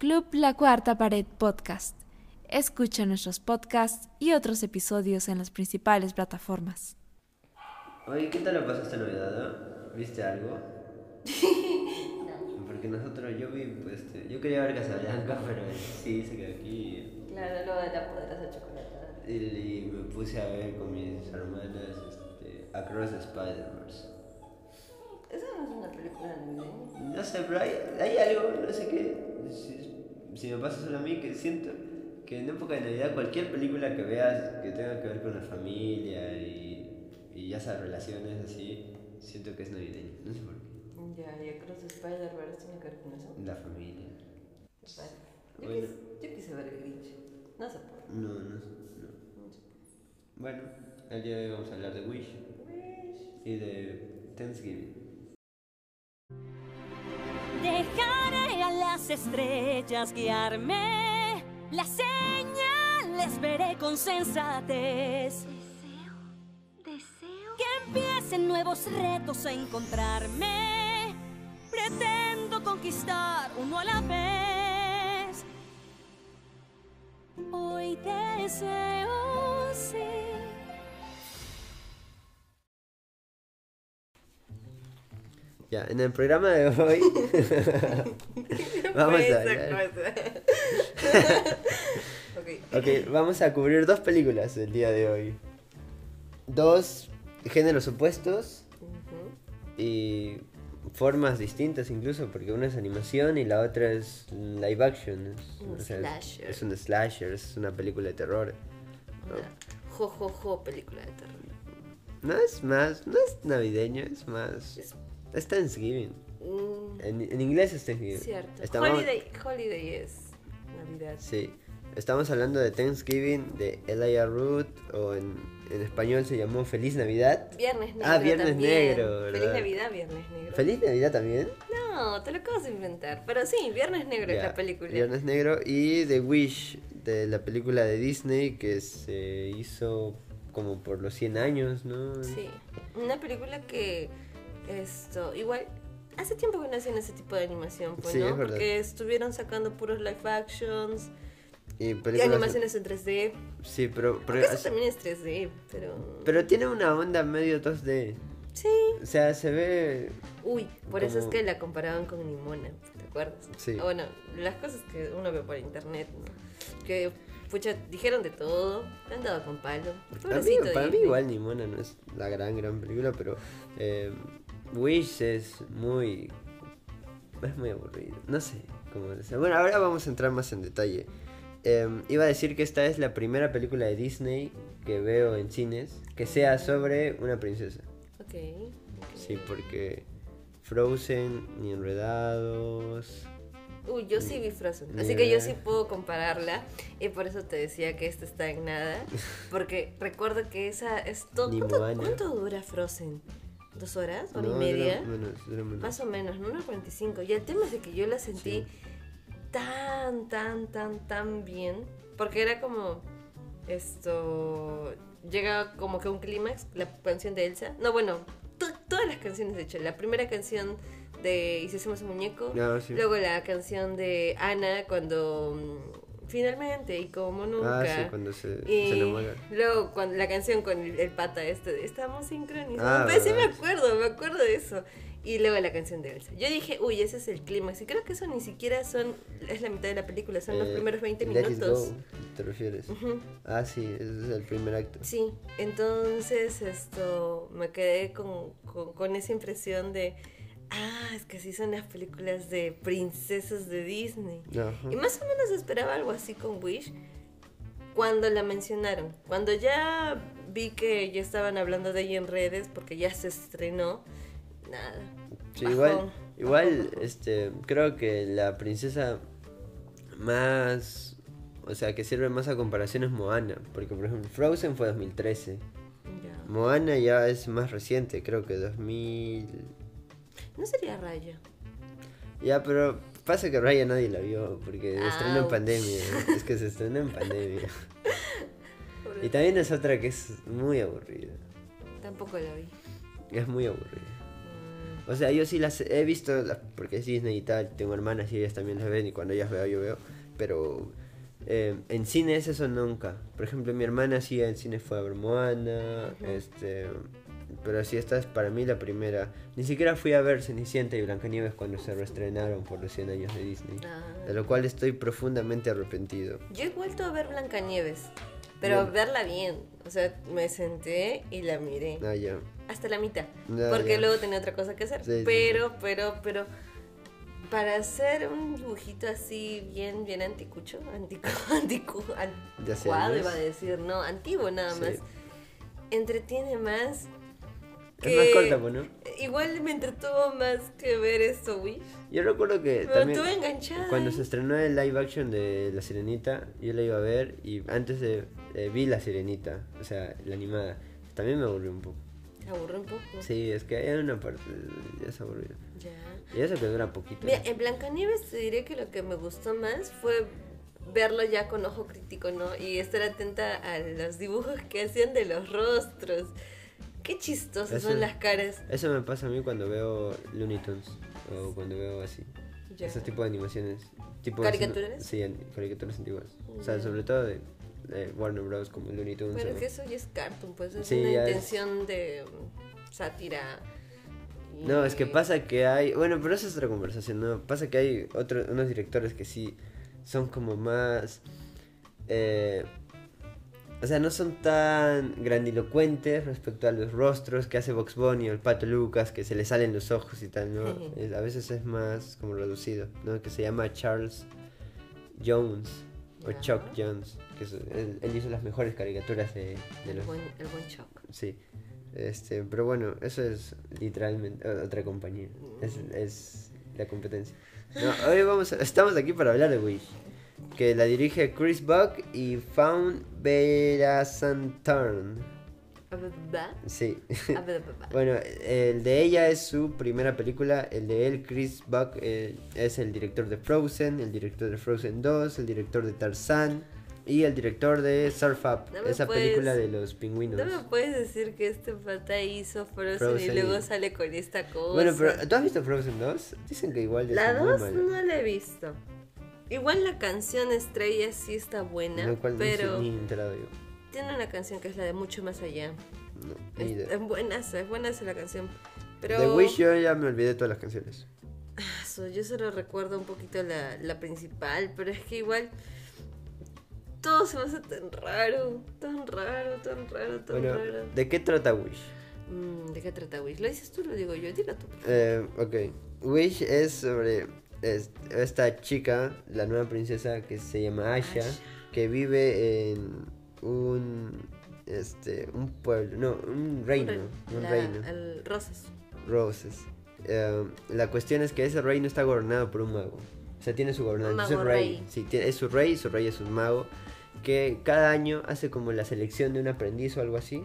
Club La Cuarta Pared Podcast. Escucha nuestros podcasts y otros episodios en las principales plataformas. Oye, ¿qué tal la pasaste Navidad? ¿Viste algo? Porque nosotros, yo vi, pues, este, yo quería ver Casablanca, pero sí, se quedó aquí. Claro, lo de la poderosa chocolatada. Y, y me puse a ver con mis hermanas este, Across the Spider-Verse. Esa no es una película navideña. No sé, pero hay, hay algo, no sé qué, si, si me pasa solo a mí, que siento que en época de Navidad cualquier película que veas que tenga que ver con la familia y, y ya esas relaciones así, siento que es navideña. No sé por qué. Ya, y Across the Spider-Verse tiene que ver con eso. La familia. Vale. Yo, Bueno. quise, yo quise ver el Grinch. No sé por qué. No, no, no. Bueno, el día de hoy vamos a hablar de Wish y de Thanksgiving. Dejaré a las estrellas guiarme, las señales veré con sensatez. Deseo, deseo. Que empiecen nuevos retos a encontrarme. Pretendo conquistar uno a la vez. Hoy deseo ser. Ya, en el programa de hoy vamos a hablar- cosa. ok. Ok, vamos a cubrir dos películas el día de hoy. Dos géneros opuestos y formas distintas incluso, porque una es animación y la otra es live action. Es, Un o sea, es- slasher. es un slasher, es una película de terror. ¿no? Una jo, jo, jo película de terror. No es más, no es navideño, es más... Es Es Thanksgiving. mm, En, en inglés es Thanksgiving. cierto. Estamos- Holiday, holiday es Navidad. Sí, estamos hablando de Thanksgiving, de Elijah Root, o en, en español se llamó Feliz Navidad. Viernes negro. Ah, Viernes también. Negro, Feliz. Navidad, Viernes negro. ¿Feliz Navidad también? No, te lo acabas de inventar. Pero sí, Viernes negro es la película. Viernes Negro y The Wish, de la película de Disney que se hizo como por los 100 años, ¿no? Sí, una película que esto, igual, hace tiempo que no hacían ese tipo de animación, pues, Sí, ¿no? es. Porque estuvieron sacando puros live actions Y animaciones en 3D. Sí, pero... pero, eso también es 3D, pero... pero tiene una onda medio 2D. Sí. O sea, se ve... Uy, por eso es que la comparaban con Nimona, ¿te acuerdas? Sí. Bueno, las cosas que uno ve por internet, ¿no? Que, pucha, dijeron de todo, le han dado con palo. Mí- para mí igual Nimona no es la gran, gran película, pero eh, Wish es muy... Es muy aburrido. No sé cómo decir. Bueno, ahora vamos a entrar más en detalle. Eh, iba a decir que esta es la primera película de Disney que veo en cines que sea sobre una princesa. Ok. ok. Sí, porque Frozen, ni Enredados... Uy, yo sí vi Frozen, así que yo sí puedo compararla y por eso te decía que esta está en nada, porque recuerdo que esa es todo. Ni ¿Cuánto, Moana. cuánto dura Frozen? ¿Dos horas? ¿Hora No, y media? menos, menos. Más o menos, ¿no? Una 45. Y el tema es de que yo la sentí tan, tan, tan, tan bien, porque era como esto llega como que un clímax, la canción de Elsa. No, bueno, to- todas las canciones de hecho, la primera canción de Y si hacemos un muñeco, Ah, sí. luego la canción de Ana cuando mm, finalmente y como nunca. Ah, sí, cuando se, se enamora. luego cuando la canción con el, el pata este estamos sincronizados. Ah, Pues sí me acuerdo, me acuerdo de eso. Y luego la canción de Elsa. Yo dije, uy, ese es el clímax. Y creo que eso ni siquiera son, es la mitad de la película, son los Eh, primeros 20 Let It minutos. Go, ¿Te refieres? Ah, sí, ese es el primer acto. Sí, entonces esto me quedé con, con, con esa impresión de, ah, es que así son las películas de princesas de Disney. Ajá. Y más o menos esperaba algo así con Wish cuando la mencionaron. Cuando ya vi que ya estaban hablando de ella en redes porque ya se estrenó, nada. Sí, igual, igual, este, creo que la princesa más, o sea, que sirve más a comparación es Moana, porque por ejemplo Frozen fue 2013, Ya. Moana ya es más reciente, creo que 2000, No sería Raya. ya, pero pasa que Raya nadie la vio, porque se estrenó en pandemia, es que se estrenó en pandemia, y también es otra que es muy aburrida, Tampoco la vi. es muy aburrida. Mm, O sea, yo sí las he visto, porque es Disney y tal, tengo hermanas y ellas también las ven y cuando ellas veo yo veo, pero eh, en cines eso nunca. Por ejemplo, mi hermana sí en cine fue a ver Moana, este, pero sí esta es para mí la primera. Ni siquiera fui a ver Cenicienta y Blancanieves cuando se reestrenaron por los 100 años de Disney, Ah. de lo cual estoy profundamente arrepentido. Yo he vuelto a ver Blancanieves, pero Bien. verla bien. O sea, me senté y la miré. Ah, ya. Hasta la mitad. Ya, porque ya. luego tenía otra cosa que hacer. Sí, sí, pero, pero, pero. Para hacer un dibujito así bien, bien anticucho, anticu, anticu, ¿De hace anticuado iba a decir, no, antiguo nada Sí. más. Entretiene más. Es más que- corta, pues, ¿no? Igual me entretuvo más que ver esto, Wish. Yo recuerdo que Me también mantuve enganchada. cuando se estrenó el live action de La Sirenita, yo la iba a ver y antes de eh, vi La Sirenita, o sea, la animada. También me aburrió un poco. Se aburrió un poco. Sí, es que hay una parte ya se aburrió. Ya. Y eso que dura poquito. Mira, en Blancanieves te diré que lo que me gustó más fue verlo ya con ojo crítico, ¿no? Y estar atenta a los dibujos que hacían de los rostros. Qué chistosas Eso- son las caras. Eso me pasa a mí cuando veo Looney Tunes o cuando veo así. Ya. Ese tipo de animaciones. Tipo ¿Caricaturas? Sí, caricaturas antiguas. O sea, Ya. sobre todo de, de Warner Bros. como Looney Tunes. Pero es que eso ya es cartoon, pues es Sí, una es- intención de mm, sátira. y- No, es que pasa que hay. Bueno, pero esa es otra conversación, ¿no? Pasa que hay otros, unos directores que sí son como más. eh, o sea, no son tan grandilocuentes respecto a los rostros que hace Box Bunny o el Pato Lucas, que se le salen los ojos y tal, ¿no? Es- a veces es más como reducido, ¿no? Que se llama Charles Jones o. Chuck Jones, que es- él, él hizo las mejores caricaturas de, de El los buen, el buen shock. Sí. Este, pero bueno, eso es literalmente otra compañía. Es, es la competencia. No, hoy vamos a- estamos aquí para hablar de Wish. Que la dirige Chris Buck y Faun Verasanturn. ¿Verdad? Sí. Bueno, el de ella es su primera película. El de él, Chris Buck, eh, es el director de Frozen, el director de Frozen 2, el director de Tarzan y el director de Surf Up, No esa puedes- película de los pingüinos. No me puedes decir que este pata hizo Frozen, Frozen y luego sale con esta cosa. Bueno, pero ¿tú has visto Frozen 2? Dicen que igual es La muy 2 mala. no la he visto. Igual la canción estrella sí está buena, cual no pero sé ni tiene una canción que es la de Mucho Más Allá. No, ni Es, idea. es buena, es buena esa la canción. Pero De Wish yo ya me olvidé de todas las canciones. So, yo solo recuerdo un poquito la, la principal, pero es que igual todo se me hace tan raro, tan raro, tan raro, tan Bueno, raro. ¿de qué trata Wish? Mm, ¿De qué trata Wish? ¿Lo dices tú o lo digo yo? Dilo tú. Eh, ok. Wish es sobre es- esta chica, la nueva princesa que se llama Asha, Asha. que vive en un este un pueblo, no, un reino, un La- reino, el Rosas. Roses. Eh, la cuestión es que ese reino está gobernado por un mago. O sea, tiene su gobernante, es un mago rey. rey. Sí, tiene- es su rey, su rey es un mago. Que cada año hace como la selección de un aprendiz o algo así.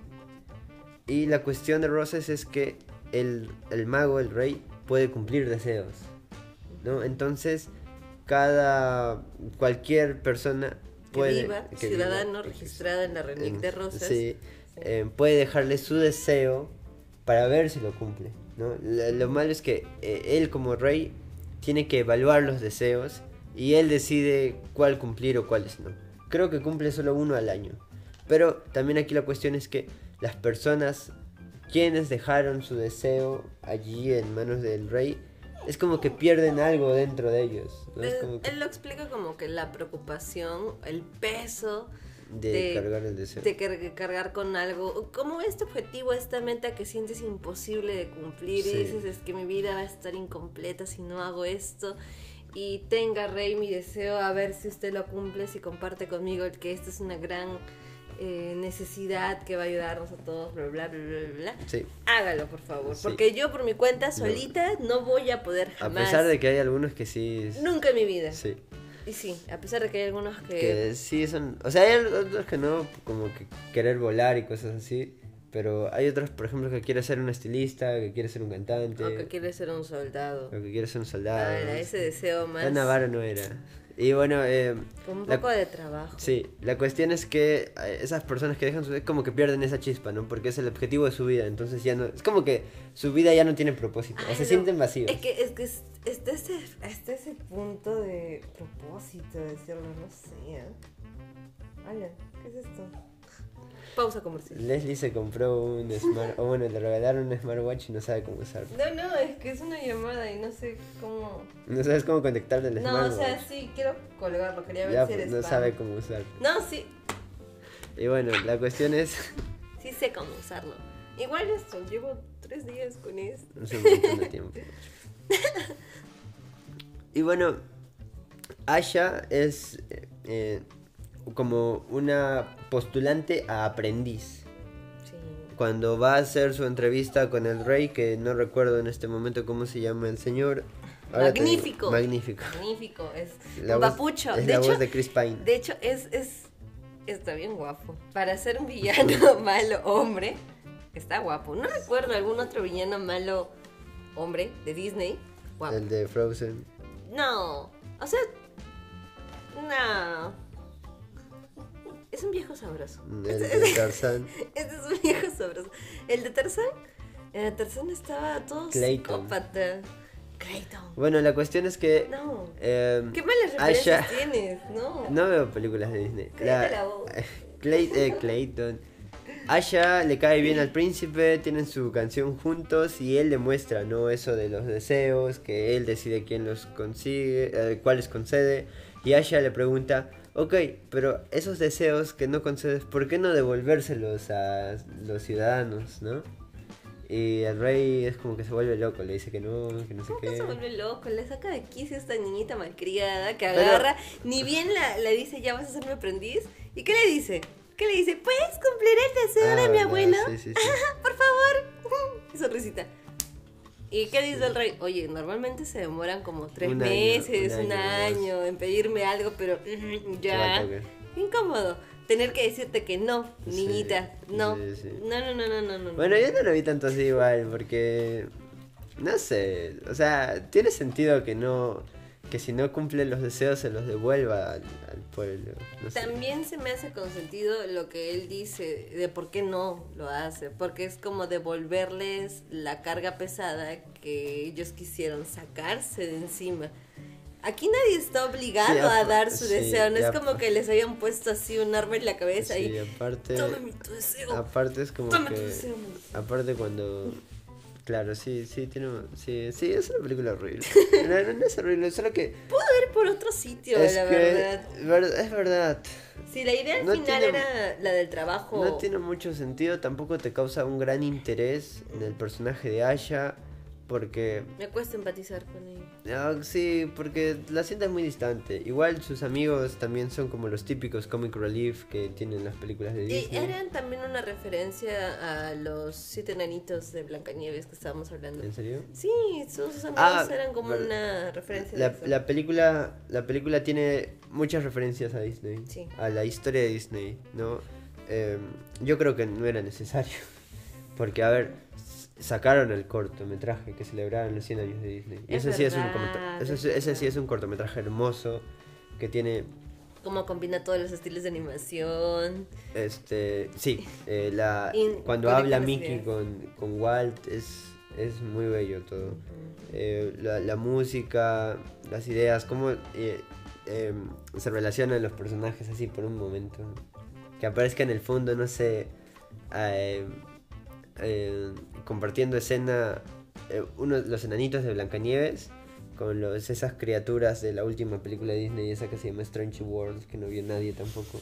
Y la cuestión de Roses es que el, el mago, el rey, puede cumplir deseos. ¿No? Entonces, cada. cualquier persona Que puede. viva, que ciudadano viva, registrado en la RENIC en- de Rosas. Sí, eh, puede dejarle su deseo para ver si lo cumple. ¿no? Lo, lo malo es que eh, él como rey tiene que evaluar los deseos y él decide cuál cumplir o cuáles no. Creo que cumple solo uno al año. Pero también aquí la cuestión es que las personas quienes dejaron su deseo allí en manos del rey es como que pierden algo dentro de ellos. ¿no? Es como que Él lo explica como que la preocupación, el peso de, de- cargar el deseo. de car- cargar con algo, como este objetivo, esta meta que sientes imposible de cumplir Sí. y dices es que mi vida va a estar incompleta si no hago esto y tenga rey mi deseo a ver si usted lo cumple, si comparte conmigo que esta es una gran eh, necesidad que va a ayudarnos a todos, bla bla bla bla bla. Sí. Hágalo por favor, Sí. porque yo por mi cuenta solita no voy a poder A jamás. pesar de que hay algunos que sí... Nunca en mi vida. Sí. Y sí, a pesar de que hay algunos que... Que sí son... O sea, hay otros que no, como que querer volar y cosas así. Pero hay otros, por ejemplo, que quiere ser un estilista, que quiere ser un cantante, o que quiere ser un soldado. o que quiere ser un soldado. Ah, era ese deseo más... Tan Navarro no era. Y bueno, eh, Con un la- poco de trabajo. Sí, la cuestión es que eh, esas personas que dejan su es como que pierden esa chispa, ¿no? Porque es el objetivo de su vida, entonces ya no, es como que su vida ya no tiene propósito, Ay, se no. sienten vacíos. Es que, es que está ese, hasta ese punto de propósito, decirlo, no sé. ¿eh? Ala, ¿qué es esto? Pausa comercial. Leslie se compró un smart, o bueno, le regalaron un smartwatch y no sabe cómo usarlo. No, no, es que es una llamada y no sé cómo. No sabes cómo conectarle el No, o smartwatch. sea, sí, quiero colgarlo, quería ver ya si pues, eres no fan. sabe cómo usarlo. No, sí, Y bueno, la cuestión es, sí sé cómo usarlo. Igual esto, llevo tres días con esto. no sé montón de tiempo. Y bueno, Asha es eh, eh, como una postulante a aprendiz. Sí. cuando va a hacer su entrevista con el rey, que no recuerdo en este momento cómo se llama el señor. Ahora Magnífico. magnífico. Magnífico, es La voz- papucho. Es de la hecho, voz de Chris Pine. De hecho, es, es. Está bien guapo. Para ser un villano malo hombre, está guapo. No recuerdo algún otro villano malo hombre de Disney. Guapo. El de Frozen. No. O sea. No. Es un viejo sabroso. El de Tarzán. Este es un viejo sabroso. El de Tarzán. El de Tarzán estaba todo Clayton. psicópata. Clayton. Bueno, la cuestión es que. No. eh, ¿Qué malas referencias Asha- tienes? No. No veo películas de Disney. Cállate la boca. Clay- eh, Clayton. Asha le cae bien al príncipe, tienen su canción juntos y él demuestra, ¿no? Eso de los deseos, que él decide quién los consigue, eh, cuáles concede. Y Asha le pregunta, ok, pero esos deseos que no concedes, ¿por qué no devolvérselos a los ciudadanos, no? Y el rey es como que se vuelve loco, le dice que no, que no sé ¿Cómo que qué. se vuelve loco? Le saca de quicio a esta niñita malcriada que Pero- agarra, ni bien la, le dice ya vas a ser mi aprendiz. ¿Y qué le dice? ¿Qué le dice? ¿Puedes cumplir el deseo Ah, de mi verdad, abuelo? sí, sí, sí. Por favor. Sonrisita. ¿Y qué dice el rey? Oye, normalmente se demoran como tres Un año, meses, un un año, año, en pedirme algo, pero ya. Incómodo. Tener que decirte que no, Sí, niñita. No. sí, sí. No, no, no, no, no, no. Bueno, yo no lo vi tanto así igual, porque. No sé, o sea, tiene sentido que no. Que si no cumple los deseos se los devuelva al, al pueblo. No sé. También se me hace con sentido lo que él dice de por qué no lo hace, porque es como devolverles la carga pesada que ellos quisieron sacarse de encima. Aquí nadie está obligado Sí, a dar su sí, deseo, no es como que les hayan puesto así un arma en la cabeza Sí, y aparte. tome mi tu deseo. Aparte es como Toma tu que. deseo. Aparte cuando. Claro, sí, sí, tiene. Sí, sí, es una película horrible. No, no, es horrible, solo que. Pudo ir por otro sitio, es la que. verdad. ver- es verdad. Si la idea al no final tiene- era la del trabajo. No tiene mucho sentido, tampoco te causa un gran interés en el personaje de Asha. Porque Me cuesta empatizar con ella. Ah, sí, porque la sientes muy distante. Igual sus amigos también son como los típicos comic relief que tienen las películas de Y Disney. eran también una referencia a los siete nanitos de Blancanieves que estábamos hablando. ¿En serio? Sí, sus amigos Ah, eran como una referencia La, de eso. la película la película tiene muchas referencias a Disney, Sí. a la historia de Disney, ¿no? Eh, yo creo que no era necesario, porque a ver, sacaron el cortometraje que celebraron los 100 años de Disney. Y Es ese sí es un cortometraje- ese, es sí- ese sí verdad. es un cortometraje hermoso que tiene Cómo combina todos los estilos de animación. Este, sí, eh, la, cuando habla Mickey con, con Walt es, es muy bello todo. Eh, la, la música, las ideas, cómo eh, em, se relacionan los personajes así por un momento. Que aparezca en el fondo, no sé, eh, eh, compartiendo escena eh, uno, los enanitos de Blancanieves con los, esas criaturas de la última película de Disney, esa que se llama Strange World, que no vio nadie tampoco.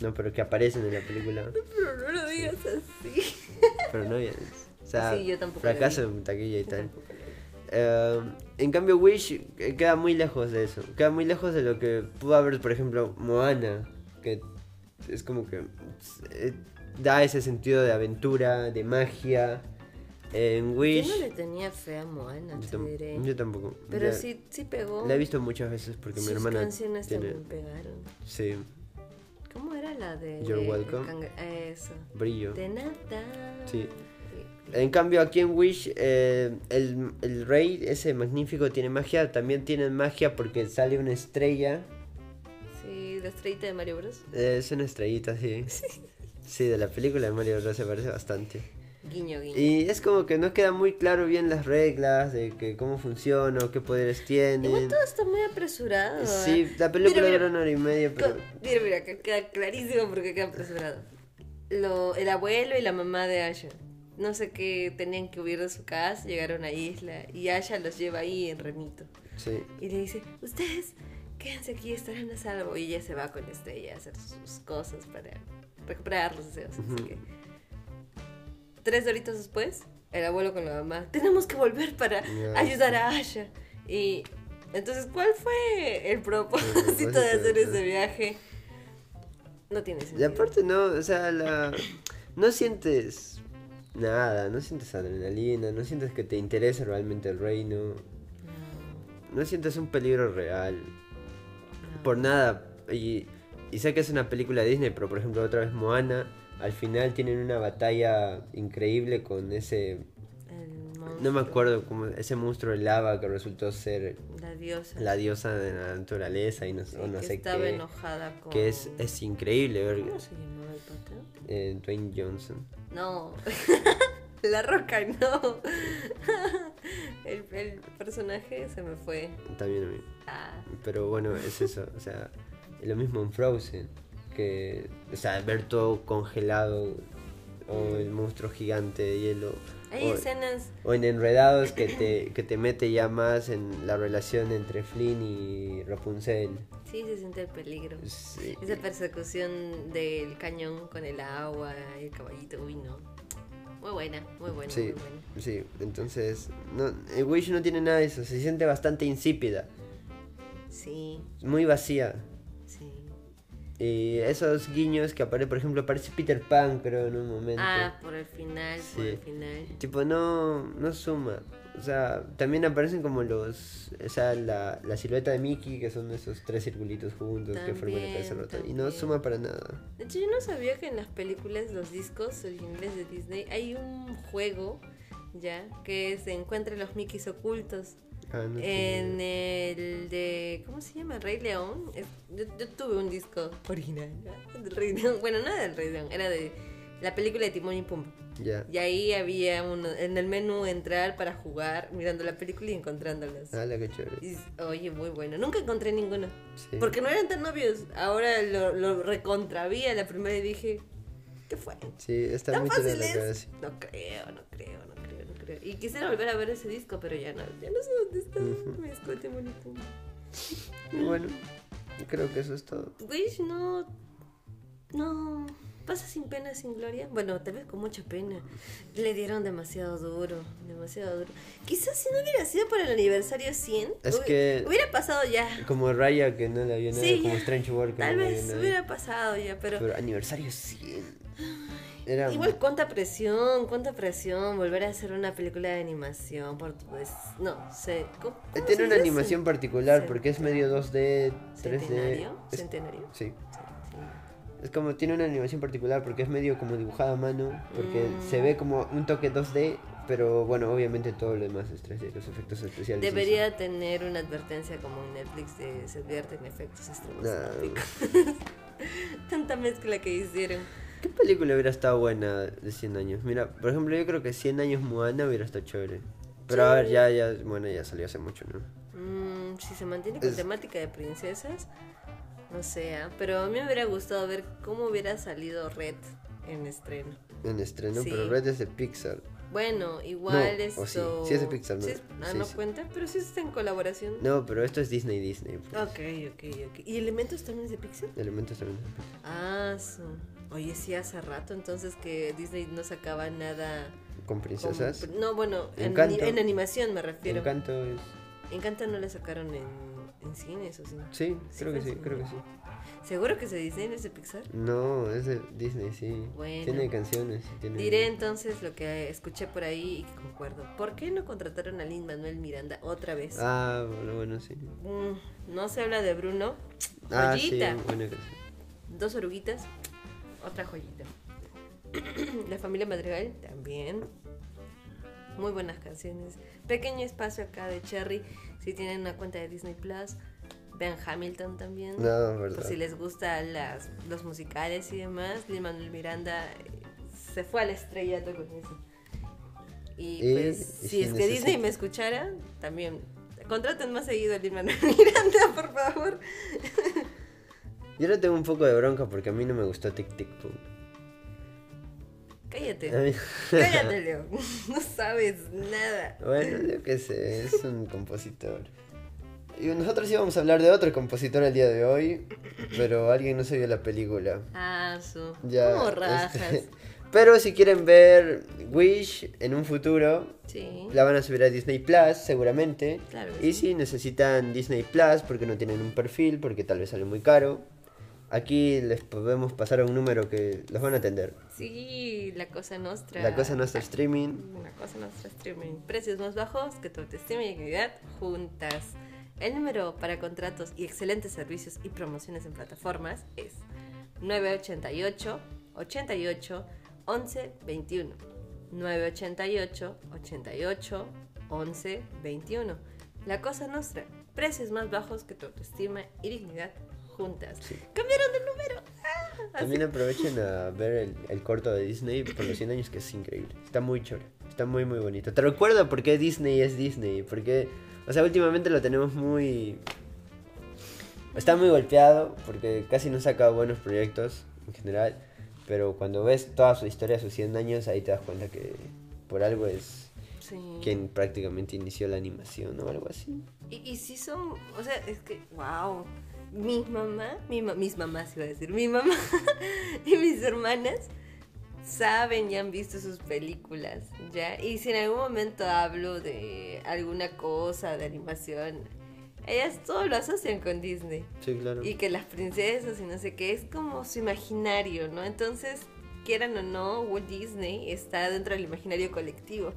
No, pero que aparecen en la película. Pero no lo digas así. Pero no, ya- o sea, Sí, yo tampoco fracaso en taquilla y tal. Eh, en cambio, Wish eh, queda muy lejos de eso. Queda muy lejos de lo que pudo haber, por ejemplo, Moana. Que es como que eh, da ese sentido de aventura, de magia. En Yo Wish. no le tenía fe a Moana, yo, te diré. yo tampoco. Pero La- sí, sí pegó. La he visto muchas veces porque Sus mi hermana. canciones tiene. también pegaron. Sí, ¿Cómo era la de... You're el welcome. Eso. brillo. De nada. Sí. En cambio, aquí en Wish, eh, el, el rey, ese magnífico, tiene magia. También tienen magia porque sale una estrella. Sí, la estrellita de Mario Bros. Eh, es una estrellita, sí. Sí, de la película de Mario Bros. se parece bastante. Guiño, guiño. Y es como que no queda muy claro bien las reglas de que cómo funciona o qué poderes. Igual todo está muy apresurado. Sí, ¿eh? la película Mira, mira, dura una hora y media, pero... Mira, mira, que queda clarísimo porque queda apresurado. Lo, el abuelo y la mamá de Asha. No sé qué, tenían que huir de su casa, llegaron a isla y Asha los lleva ahí en remito. Sí. Y le dice, ustedes quédense aquí, estarán a salvo. Y ella se va con Estrella a hacer sus cosas para recuperar los deseos. Así Ujú. que... Tres horitas después, el abuelo con la mamá, tenemos que volver para ayudar a Asha. Y entonces, ¿cuál fue el propósito de hacer ese viaje? No tiene Y sentido. aparte no, o sea, la... no sientes nada, no sientes adrenalina, no sientes que te interesa realmente el reino, no sientes un peligro real, por nada. Y, y sé que es una película de Disney, pero por ejemplo otra vez Moana, al final tienen una batalla increíble con ese, no me acuerdo, como ese monstruo de lava que resultó ser La diosa. la diosa de la naturaleza y no, sí, o no que sé estaba qué. enojada con... Que es, es increíble ver ¿Cómo se llamaba el eh, Dwayne Johnson. No. La roca, no. El, el personaje se me fue. También a mí. Ah, Pero bueno, es eso. O sea, es lo mismo en Frozen. Que, o sea, ver todo congelado. O el monstruo gigante de hielo. hay o, escenas. o en Enredados que te, que te mete ya más en la relación entre Flynn y Rapunzel. Sí, se siente el peligro. Sí. Esa persecución del cañón con el agua, el caballito, uy, no. Muy buena, muy buena, muy Sí, buena. sí, entonces no, el Wish no tiene nada de eso, se siente bastante insípida, Sí, muy vacía. Y esos guiños que aparece, por ejemplo, aparece Peter Pan, creo, en un momento. Ah, por el final, por el final. Tipo, no, no suma. O sea, también aparecen como los. O sea, la, la silueta de Mickey, que son esos tres circulitos juntos que forman la cabeza También, rota. Y no también. suma para nada. De hecho, yo no sabía que en las películas, los discos originales de Disney, hay un juego, ya, que se encuentra los Mickeys ocultos. Ah, no En el de. ¿Cómo se llama? Rey León. Yo, yo tuve un disco original del Rey León. Bueno, no del Rey León, era de la película de Timón y Pumba. Ya. Y ahí había uno, en el menú entrar para jugar, mirando la película y encontrándolos. Ah, la que chévere. Y, oye, muy bueno. Nunca encontré ninguno. Sí. Porque no eran tan novios. Ahora lo, lo recontravía la primera y dije, ¿qué fue? Sí, está ¿Tan muy fácil es? No creo, no creo, no creo. Y quisiera volver a ver ese disco, pero ya no, ya no sé dónde está. Ujú. Mi disco de Timón y Pumba. Y Bueno, creo que eso es todo. Wish no. No. Pasa sin pena, sin gloria. Bueno, tal vez con mucha pena. Le dieron demasiado duro. Demasiado duro. Quizás si no hubiera sido por el aniversario 100. Es hubi- que- Hubiera pasado ya. Como Raya que no la vio nadie, Sí, como. Strange World que Tal no vez hubiera pasado ya, pero. Pero aniversario 100. Era Igual cuánta presión, cuánta presión volver a hacer una película de animación por pues no sé. ¿cómo- Eh, Tiene una animación particular porque es medio 2D, 3D. ¿Centenario? Es- ¿Centenario? Sí. Es como tiene una animación particular porque es medio como dibujada a mano, porque Mm. se ve como un toque 2D, pero bueno, obviamente todo lo demás es 3D, los efectos especiales. Debería tener una advertencia como en Netflix de se advierte en efectos estroboscópicos. Tanta mezcla que hicieron. ¿Qué película hubiera estado buena de 100 años? Mira, por ejemplo, yo creo que 100 años Moana hubiera estado chévere. Pero a ver, ya, ya, bueno, ya salió hace mucho, ¿no? Mm, si se mantiene con Es- temática de princesas, no sé, ah, pero a mí me hubiera gustado ver cómo hubiera salido Red en estreno. En estreno, Sí. pero Red es de Pixar. Bueno, igual No, esto... sí, sí es de Pixar, ¿no? Sí es- ah, Sí, no cuenta, pero sí está en colaboración. No, pero esto es Disney Disney. Pues. Ok, ok, ok. ¿Y Elementos también es de Pixar? Elementos también es de Pixar. Ah, su. Oye, sí, hace rato entonces que Disney no sacaba nada... Con princesas. No, bueno, en, en animación me refiero. Encanto es... Encanto no la sacaron en, en cines, ¿o sí? Sí, creo que sí, creo que sí. ¿Seguro que es de Disney, no es de Pixar? No, es de Disney, sí. Bueno. Tiene canciones. Tiene... Diré entonces lo que escuché por ahí y que concuerdo. ¿Por qué no contrataron a Lin Manuel Miranda otra vez? Ah, bueno, bueno, sí. Mm, no se habla de Bruno. Ah, sí, Joyita. buena canción. Dos oruguitas. Otra joyita. La familia Madrigal también. muy buenas canciones. Pequeño espacio acá de Cherry, si tienen una cuenta de Disney Plus, vean Hamilton también. No, Por verdad. si les gustan las, los musicales y demás, Lin Manuel Miranda eh, se fue al estrellato con eso. Y, Y- pues, si es que necesita- Disney me escuchara, también contraten más seguido a Lin Manuel Miranda, por favor. Yo ahora tengo un poco de bronca porque a mí no me gustó Tic Tic Boom. Cállate, mí- cállate, Leo. No sabes nada. Bueno, yo qué sé, es un compositor. Y nosotros íbamos a hablar de otro compositor el día de hoy, pero alguien no se vio la película. Ah, su. Ya, ¿Cómo rajas? este, Pero si quieren ver Wish en un futuro, Sí. la van a subir a Disney Plus seguramente. Claro Y sí. si necesitan Disney Plus porque no tienen un perfil, porque tal vez sale muy caro, aquí les podemos pasar a un número que los van a atender. Sí, la cosa nuestra. La cosa nuestra streaming. Una cosa nuestra streaming. Precios más bajos que tu autoestima y dignidad juntas. El número para contratos y excelentes servicios y promociones en plataformas es 988 88 11 21. 988 88 11 21. La cosa nuestra. Precios más bajos que tu autoestima y dignidad juntas. Cambiaron de número. Ah, También aprovechen a ver el, el corto de Disney por los 100 años que es increíble. Está muy choro. Está muy muy bonito. Te recuerda por qué Disney es Disney. Porque, o sea, últimamente lo tenemos muy... Está muy golpeado porque casi no saca buenos proyectos en general. Pero cuando ves toda su historia, sus 100 años, ahí te das cuenta que por algo es Sí. quien prácticamente inició la animación o algo así. Y, y sí son, o sea, es que, wow. Mi mamá, mi ma- mis mamás iba a decir, mi mamá y mis hermanas saben y han visto sus películas, ¿ya? Y si en algún momento hablo de alguna cosa de animación, ellas todo lo asocian con Disney. Sí, claro. Y que las princesas y no sé qué, es como su imaginario, ¿no? Entonces, quieran o no, Walt Disney está dentro del imaginario colectivo.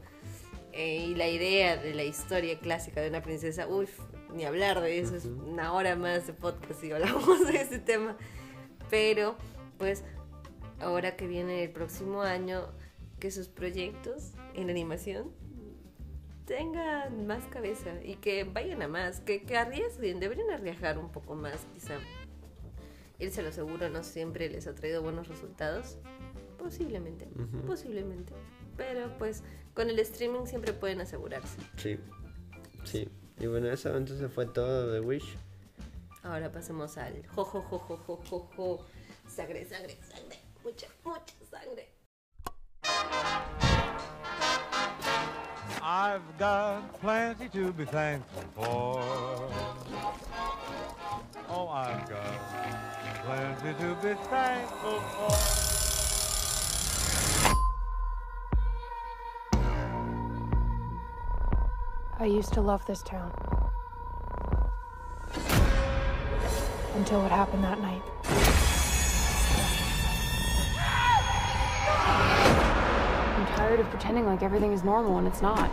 Eh, y la idea de la historia clásica de una princesa, uff, ni hablar de eso, es una hora más de podcast y hablamos de ese tema. Pero, pues, ahora que viene el próximo año, que sus proyectos en animación tengan más cabeza y que vayan a más, que, que arriesguen, deberían arriesgar un poco más, quizá. Irse a lo seguro no siempre les ha traído buenos resultados. Posiblemente, Ujú. posiblemente. Pero pues con el streaming siempre pueden asegurarse. Sí. Sí. Y bueno, eso entonces fue todo de Wish. Ahora pasemos al jo jo jo jo jo jo jo. Sangre, sangre, sangre. Mucha, mucha sangre. I've got plenty to be thankful for. Oh, I've got plenty to be thankful for. I used to love this town. Until what happened that night. Tired of pretending like everything is normal when it's not.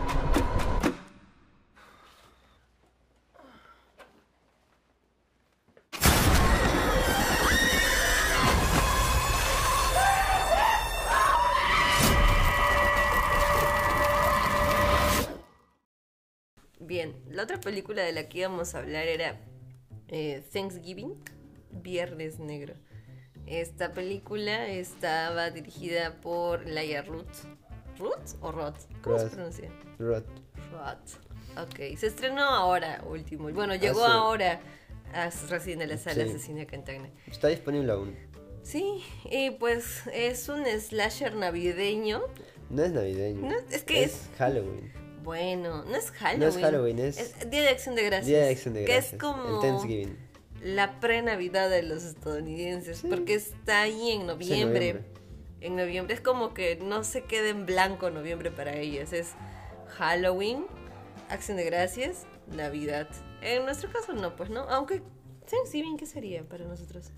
Bien, la otra película de la que íbamos a hablar era eh, Thanksgiving, Viernes Negro. Esta película estaba dirigida por Laia Ruth. ¿Ruth o Roth? ¿Cómo se pronuncia? Rot. Roth. Ok, se estrenó ahora último. Bueno, llegó ahora a, recién a la sala Sí. asesina Cantagna. Está disponible aún. Sí, y pues es un slasher navideño. No es navideño. No, es que es- Halloween. Bueno, no es Halloween. No es Halloween, es- Día de Acción de Gracias. Día de Acción de Que Gracias. es como El Thanksgiving. la pre-Navidad de los estadounidenses, porque está ahí en noviembre. noviembre. En noviembre es como que no se queda en blanco noviembre para ellos. Es Halloween, Acción de Gracias, Navidad. En nuestro caso no, pues no. Aunque Thanksgiving, ¿qué sería para nosotros?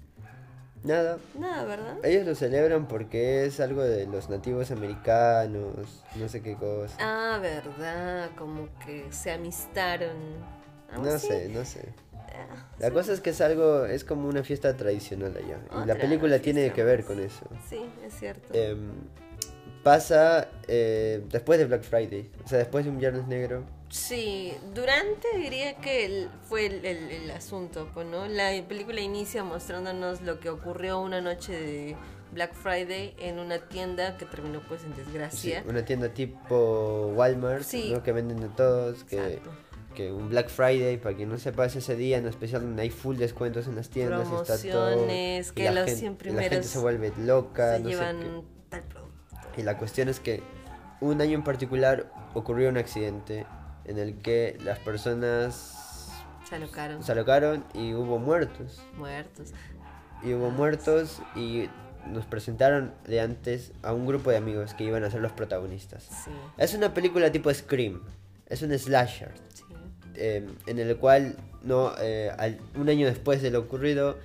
Nada. Nada, ¿verdad? Ellos lo celebran porque es algo de los nativos americanos, no sé qué cosa. Ah, verdad, como que se amistaron. Algo no sé, no sé. La cosa es que es algo, es como una fiesta tradicional allá. Y la Otra película tiene que ver con eso. Sí, es cierto. Em, pasa eh, después de Black Friday, o sea, después de un Viernes Negro. Sí, durante diría que fue el, el- el asunto, pues, ¿no? La película inicia mostrándonos lo que ocurrió una noche de Black Friday en una tienda que terminó pues en Sí, desgracia. una tienda tipo Walmart, Sí. ¿no? que venden de todos, que, Exacto. Que un Black Friday, para quien no sepa, es ese día en especial donde hay full descuentos en las tiendas. está todo, Promociones, y que la los gen- 100 y La primeros gente se vuelve loca, Se no sé llevan qué. tal producto. Y la cuestión es que un año en particular ocurrió un accidente en el que las personas Se alocaron. se alocaron y hubo muertos. muertos. Y hubo muertos y nos presentaron de antes a un grupo de amigos que iban a ser los protagonistas. Sí, Es una película tipo Scream, es un slasher. Eh, en el cual no eh, al- un año después de lo ocurrido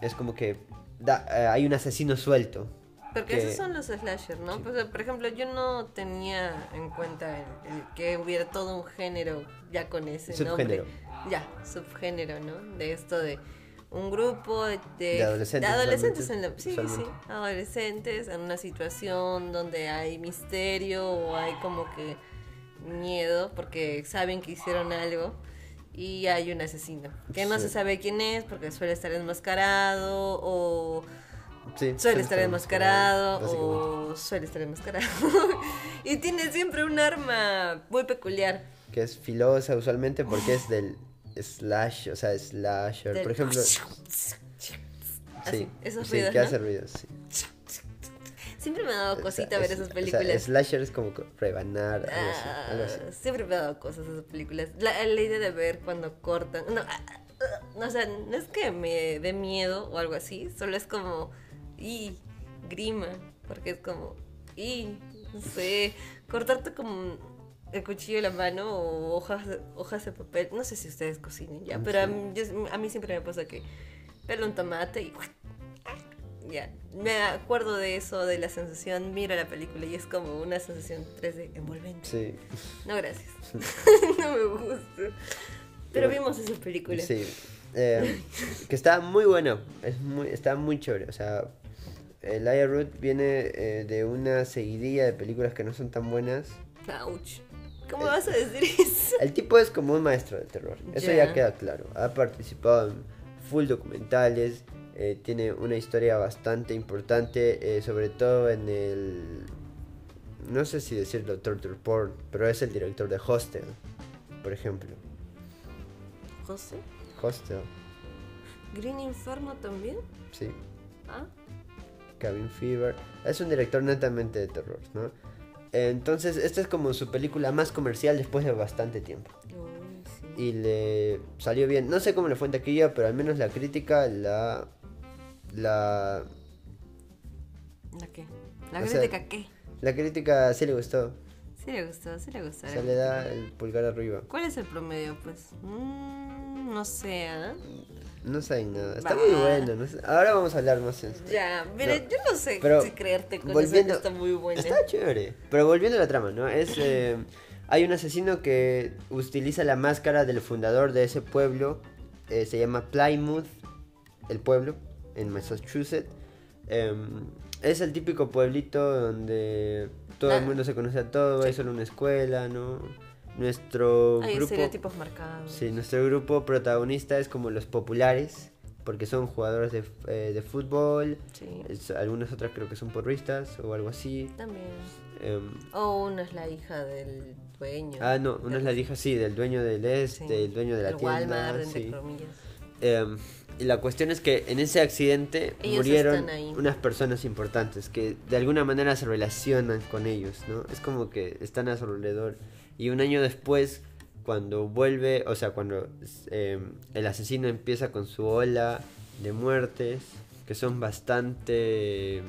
es como que da- eh, hay un asesino suelto. Porque que- esos son los slasher, ¿no? Pues, por ejemplo, yo no tenía en cuenta el, el que hubiera todo un género ya con ese Subgénero. nombre. Ya, subgénero, ¿no? De esto de un grupo de, De adolescentes, de adolescentes en la, sí, sí, adolescentes en una situación donde hay misterio o hay como que miedo porque saben que hicieron algo y hay un asesino que no Sí. se sabe quién es porque suele estar enmascarado o Sí, Suele estar enmascarado o suele estar enmascarado. y tiene siempre un arma muy peculiar. Que es filosa usualmente porque es del slash, o sea, slasher. Del- Por ejemplo, Así, sí, esos sí, ruidos, que ¿no? hace ruidos, sí. Siempre me ha dado cosita ver es- esas o sea, películas. slasher es como co- rebanar, algo así. Ah, algo así. siempre me ha dado cosas esas películas. La, la idea de ver cuando cortan. No, ah, ah, no, o sea, no es que me dé miedo o algo así, solo es como. Y grima. Porque es como. Y no sé. Cortarte como el cuchillo en la mano o hojas, de- hojas de papel. No sé si ustedes cocinen ya, pero a mí, yo- a mí siempre me pasa que pelo un tomate y. Ya, me acuerdo de eso, de la sensación, miro la película y es como una sensación 3D envolvente. Sí, No, gracias. no me gusta. Pero vimos esas películas. sí. Eh, que está muy buena, es muy, está muy chévere. O sea, el Aya Root viene eh, de una seguidilla de películas que no son tan buenas. Ouch. ¿Cómo Eh, vas a decir eso? El tipo es como un maestro del terror, eso ya, Ya. queda claro. Ha participado en full documentales, eh, tiene una historia bastante importante, eh, sobre todo en el... No sé si decirlo torture porn, pero es el director de Hostel, por ejemplo. José. Hostel, Green Inferno también. sí. Ah, Cabin Fever. Es un director netamente de terror, ¿no? Entonces, esta es como su película más comercial después de bastante tiempo. sí. y le salió bien. No sé cómo le fue en taquilla, pero al menos la crítica la. La. ¿La qué? ¿La O sea, crítica qué? La crítica sí le gustó. Sí le gustó, sí le gustó. O sea, le da el pulgar arriba. ¿Cuál es el promedio, pues? Mm, no sé, ¿ah? No saben nada. Está muy bueno. no sé. Ahora vamos a hablar más en esto. Ya, mire, No, yo no sé pero si creerte con volviendo- eso que está muy buena. Está chévere. Pero volviendo a la trama, ¿no? Es. eh, hay un asesino que utiliza la máscara del fundador de ese pueblo. eh, se llama Plymouth, el pueblo, en Massachusetts. Em, es el típico pueblito donde todo el Ah. mundo se conoce a todo, hay solo una escuela, ¿no? Nuestro Hay grupo. estereotipos marcados. Sí, nuestro grupo protagonista es como los populares, porque son jugadores de, eh, de fútbol, Sí, es- algunas otras creo que son porristas o algo así. también. Em, O una es la hija del dueño. ah, no, una es la hija, sí, del dueño del este, Sí. el dueño de la El tienda. Walmart, entre sí. comillas. Y la cuestión es que en ese accidente Ellos murieron unas personas importantes que de alguna manera se relacionan con ellos, ¿no? Es como que están a su alrededor. Y un año después, cuando vuelve, o sea, cuando em, el asesino empieza con su ola de muertes, que son bastante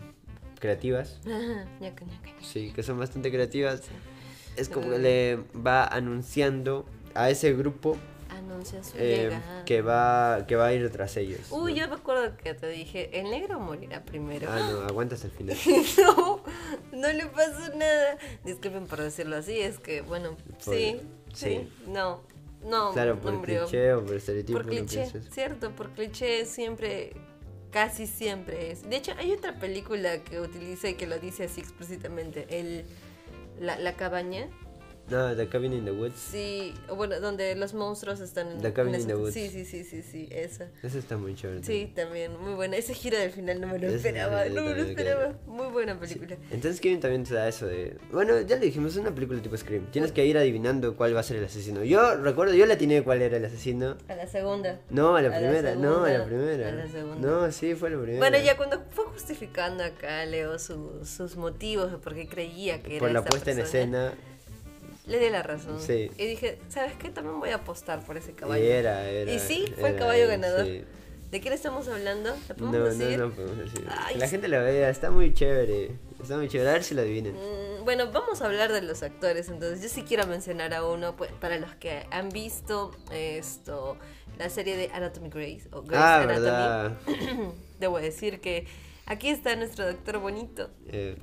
creativas, sí, que son bastante creativas, es como que le va anunciando a ese grupo Anuncia su eh, llegada. que va que va a ir tras ellos. Uy, ¿no? yo me acuerdo que te dije, el negro morirá primero. Ah, no, aguantas el final. no, no le pasó nada. Disculpen por decirlo así, es que, bueno, Por- sí, sí. sí, no, no, claro, no por murió. cliché o por estereotipo. Por no cliché, pienses. cierto, por cliché siempre Casi siempre es. De hecho, hay otra película que utiliza y que lo dice así explícitamente. El, la, la cabaña. No, The Cabin in the Woods. Sí, bueno, donde los monstruos están en The Cabin en in the esa- Woods. Sí, sí, sí, sí, sí, esa. Ese está muy chévere. Sí, también, muy buena. Ese giro del final no me lo Ese esperaba, sí, no me lo esperaba. claro. Muy buena película. Entonces Kevin también te da eso de... Bueno, ya le dijimos, es una película tipo Scream. Tienes que ir adivinando cuál va a ser el asesino. Yo recuerdo, yo la atiné cuál era el asesino. A la segunda. No, a la A la primera, no, a la segunda, primera. a la segunda. No, sí, fue la primera. Bueno, ya cuando fue justificando acá, Leo, su- sus motivos de por qué creía que era Por la esta puesta en persona, escena. Le di la razón. Sí. Y dije, ¿sabes qué? También voy a apostar por ese Y caballo. era, era. Y sí, fue el caballo ganador. sí. ¿De quién estamos hablando? ¿La No, podemos no, decir? no podemos decir. Ay, la gente lo vea, está muy chévere. Está muy chévere, a ver si lo adivinen. Mm, Bueno, vamos a hablar de los actores, entonces yo sí quiero mencionar a uno, pues, para los que han visto esto, la serie de Anatomy Grace o Grey's ah, Anatomy. verdad. Debo decir que aquí está nuestro doctor bonito. Eh,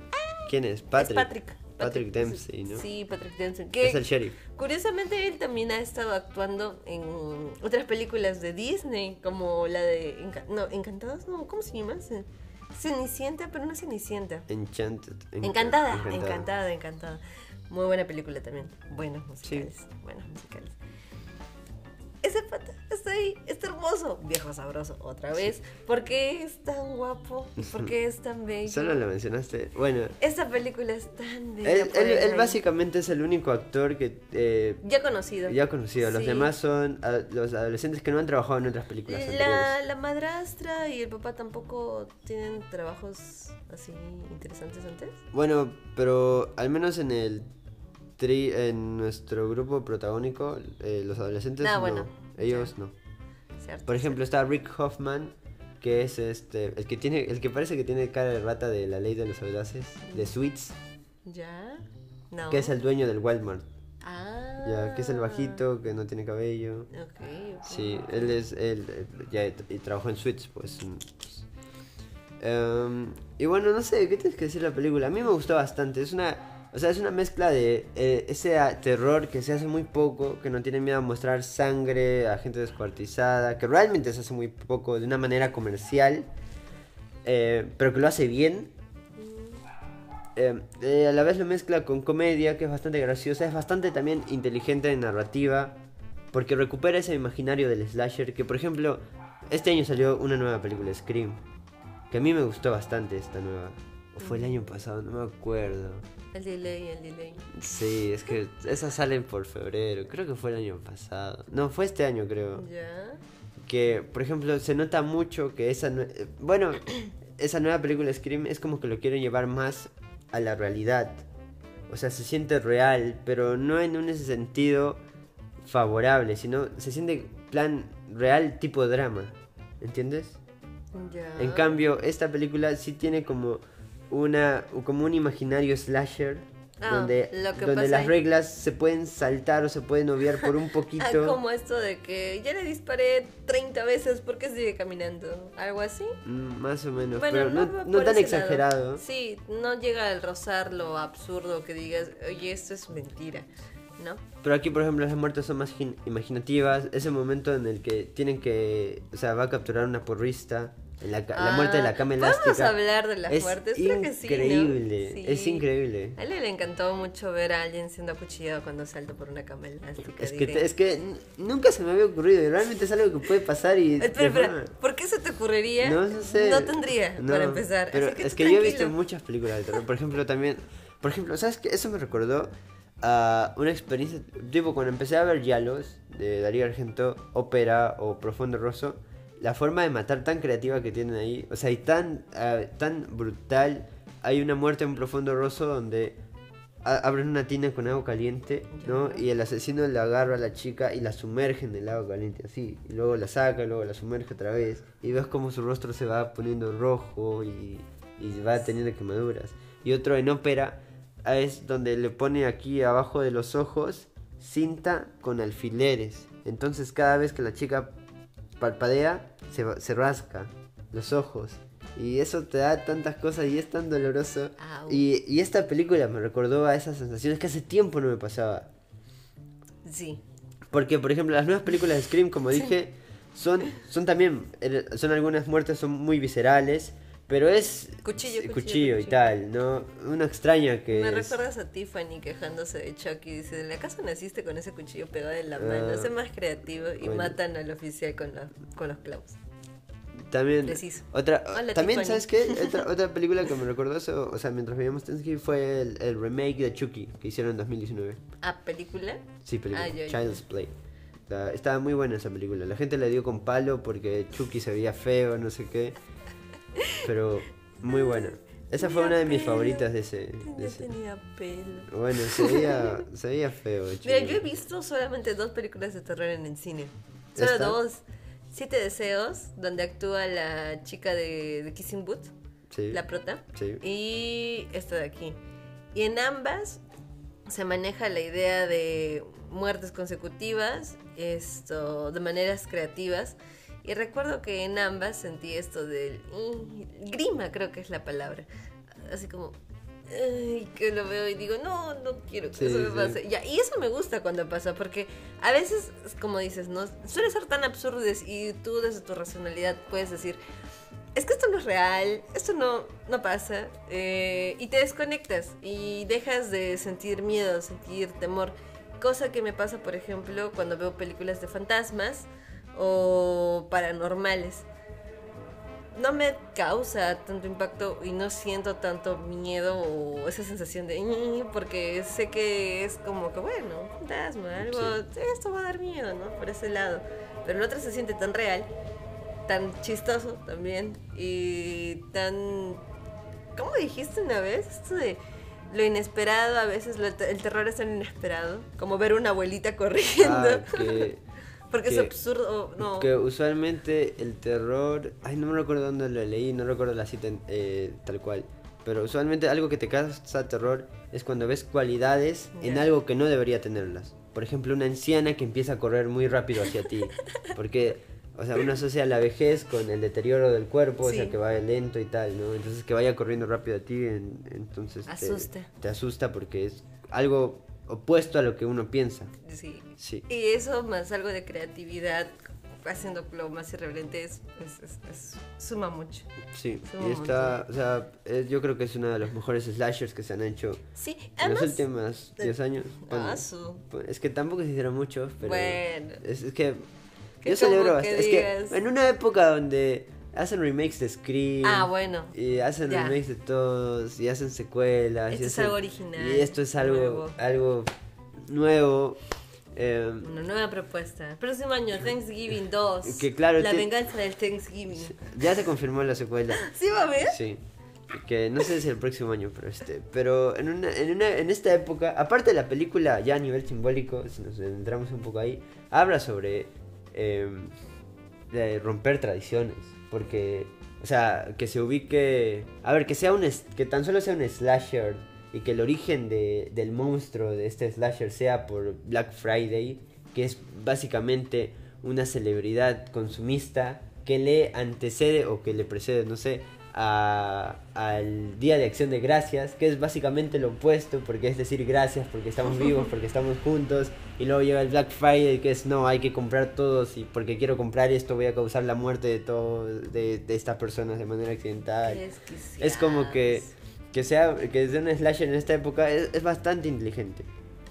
¿Quién es? Patrick. Es Patrick. Patrick Dempsey, ¿no? Sí, Patrick Dempsey. Que Es el sheriff. curiosamente él también ha estado actuando en otras películas de Disney, como la de Enca- no, Encantados, no, ¿cómo se llama? Ce- Cenicienta, pero no Cenicienta. Enchanted. Enca- Encantada, encantada, encantada, Muy buena película también. Buenos musicales, Sí. buenos musicales. Ese pata está ahí, está hermoso, viejo sabroso, otra vez. ¿Por qué es tan guapo? ¿Por qué es tan bello? Solo lo mencionaste. Bueno, Esta película es tan bella. él, básicamente es el único actor que eh, Ya conocido. ya conocido. Los Sí. demás son a- los adolescentes que no han trabajado en otras películas La, la madrastra y el papá tampoco tienen trabajos así interesantes antes. Bueno, pero al menos en el tri, en nuestro grupo protagónico, eh, los adolescentes Ah, no. bueno, Ellos no. ¿cierto? Por ejemplo, está Rick Hoffman, que es este, el que tiene, el que parece que tiene cara de rata de la ley de los audaces, de Sweets, ¿Ya? No. que es el dueño del Walmart. Ah. Ya, que es el bajito, que no tiene cabello. Ok, ok. Sí, él es, él ya y trabajó en Sweets, pues. mm, pues. Em, y bueno, no sé, ¿qué tienes que decir de la película? A mí me gustó bastante, es una, o sea, es una mezcla de eh, ese terror que se hace muy poco, que no tiene miedo a mostrar sangre, a gente descuartizada, que realmente se hace muy poco, de una manera comercial, eh, pero que lo hace bien. Eh, eh, a la vez lo mezcla con comedia, que es bastante graciosa, es bastante también inteligente en narrativa, porque recupera ese imaginario del slasher, que por ejemplo, este año salió una nueva película, Scream, que a mí me gustó bastante esta nueva. O fue el año pasado, no me acuerdo. El delay, el delay. Sí, es que esas salen por febrero, creo que fue el año pasado. No, fue este año creo. ¿Ya? Que, por ejemplo, se nota mucho que esa... Bueno, esa nueva película Scream es como que lo quieren llevar más a la realidad. O sea, se siente real, pero no en un ese sentido favorable, sino se siente plan real tipo drama. ¿Entiendes? Ya. En cambio, esta película sí tiene como una como un imaginario slasher Ah, donde, donde las ahí- reglas se pueden saltar o se pueden obviar por un Ah, poquito. como esto de que ya le disparé 30 veces, ¿por qué sigue caminando? ¿Algo así? Mm, Más o menos, Bueno, pero no, no por tan ese lado. exagerado. Sí, no llega al rozar lo absurdo que digas, oye, esto es mentira, ¿no? Pero aquí, por ejemplo, las muertes son más gin- imaginativas. Ese momento en el que tienen que. O sea, va a capturar una porrista. La, muerte de la cama Ah, elástica. ¿Podemos hablar de las es muertes? Creo que sí, ¿no? increíble. Sí. Es increíble. A él le encantó mucho ver a alguien siendo acuchillado cuando salta por una cama elástica. Es que, diré. es que nunca se me había ocurrido. Y realmente es algo que puede pasar y. Espera, forma- ¿por qué se te ocurriría? No, no sé. No tendría, No, para empezar. Pero Así que es que yo he visto muchas películas de terror. Por ejemplo, también. Por ejemplo, ¿sabes qué? Eso me recordó a una experiencia. Tipo, cuando empecé a ver Yalos de Darío Argento, Ópera o Profundo Rosso. La forma de matar tan creativa que tienen ahí. O sea, y tan, ah, tan brutal. Hay una muerte en Profundo Rosso donde abren una tina con agua caliente, ¿no? Y el asesino le agarra a la chica y la sumerge en el agua caliente, así. Y luego la saca, luego la sumerge otra vez. Y ves como su rostro se va poniendo rojo y, y va teniendo quemaduras. Y otro en ópera ah, es donde le pone aquí abajo de los ojos cinta con alfileres. Entonces cada vez que la chica parpadea, se, se rasca los ojos. Y eso te da tantas cosas y es tan doloroso. Y esta película me recordó a esas sensaciones que hace tiempo no me pasaba. Sí. Porque, por ejemplo, las nuevas películas de Scream, como dije, son, son también, eh, son algunas muertes son muy viscerales, pero es Cuchillo, sí, cuchillo, y cuchillo. tal, ¿no? Una extraña que Me es- recuerdas a Tiffany quejándose de Chucky. Dice, ¿en la casa naciste con ese cuchillo pegado en la mano? Ah, sé más creativo. Y bueno. matan al oficial con, la- con los clavos. También Preciso. otra Hola, también Tiffany. sabes qué otra, otra película que me recordó eso o sea mientras veíamos Thanksgiving fue el, el remake de Chucky que hicieron en 2019 ¿Ah, película? sí película Ah. Child's Play La- estaba muy buena esa película la gente le dio con palo porque Chucky se veía feo no sé qué pero muy buena esa fue una de mis pelo. favoritas de ese, de Tenía, ese- tenía pelo. bueno se veía se veía feo Mira, yo he visto solamente dos películas de terror en el cine. Solo ¿Esta? dos. Siete Deseos, donde actúa la chica de, de Kissing Booth, sí la prota. sí Y esta de aquí. Y en ambas se maneja la idea de muertes consecutivas, esto de maneras creativas. Y recuerdo que en ambas sentí esto del "Ih", grima, creo que es la palabra. Así como ay, que lo veo y digo, no, no quiero que Sí, eso me sí. pase. Ya, y eso me gusta cuando pasa, porque a veces, como dices, no suele ser tan absurdo y tú desde tu racionalidad puedes decir, es que esto no es real, esto no, no pasa, eh, y te desconectas y dejas de sentir miedo, sentir temor, cosa que me pasa, por ejemplo, cuando veo películas de fantasmas o paranormales. No me causa tanto impacto y no siento tanto miedo o esa sensación de porque sé que es como que bueno, fantasma, algo, esto va a dar miedo, ¿no? Por ese lado. Pero el otro se siente tan real tan chistoso también y tan... ¿Cómo dijiste una vez? Esto de lo inesperado, a veces lo- el terror es tan inesperado, como ver una abuelita corriendo, Ah, que porque es que- absurdo, no. Que usualmente el terror. Ay, no me recuerdo dónde lo leí, no recuerdo la cita eh, tal cual. Pero usualmente algo que te causa terror es cuando ves cualidades en Ya. algo que no debería tenerlas. Por ejemplo, una anciana que empieza a correr muy rápido hacia ti. Porque, o sea, uno asocia la vejez con el deterioro del cuerpo, o sea, Sí. que vaya lento y tal, ¿no? Entonces, que vaya corriendo rápido a ti, en- entonces. te- Asusta. te asusta porque es algo opuesto a lo que uno piensa. Sí. Sí. Y eso más algo de creatividad, haciendo lo más irreverente, es, es- es- es- suma mucho. Sí, Suma y está, o sea, es- yo creo que es uno de los mejores slashers que se han hecho Sí, en los últimos 10 años. Bueno, Ah, su- pues, es que tampoco se hicieron muchos, pero Bueno. es, que yo celebro bastante. Es que en una época donde hacen remakes de Scream Ah, bueno. y hacen Ya. remakes de todos y hacen secuelas Esto y es hacen- algo original, y esto es algo nuevo. algo nuevo eh, Una nueva propuesta. Próximo año, Thanksgiving 2. Que claro, La te- venganza del Thanksgiving. ya se confirmó la secuela. ¿Sí va a ver? Sí. Que no sé si el próximo año, pero este. Pero en una, en una, en esta época, aparte de la película, ya a nivel simbólico, si nos entramos un poco ahí, habla sobre eh, de romper tradiciones. Porque, o sea, que se ubique. A ver, que sea un que tan solo sea un slasher y que el origen de, del monstruo de este slasher sea por Black Friday, que es básicamente una celebridad consumista que le antecede o que le precede, no sé, a- al Día de Acción de Gracias, que es básicamente lo opuesto, porque es decir gracias porque estamos vivos, porque estamos juntos, y luego llega el Black Friday, que es no, hay que comprar todos, y porque quiero comprar esto voy a causar la muerte de todos, de, de estas personas de manera accidental. Es como que que sea que sea un slasher en esta época es, es bastante inteligente.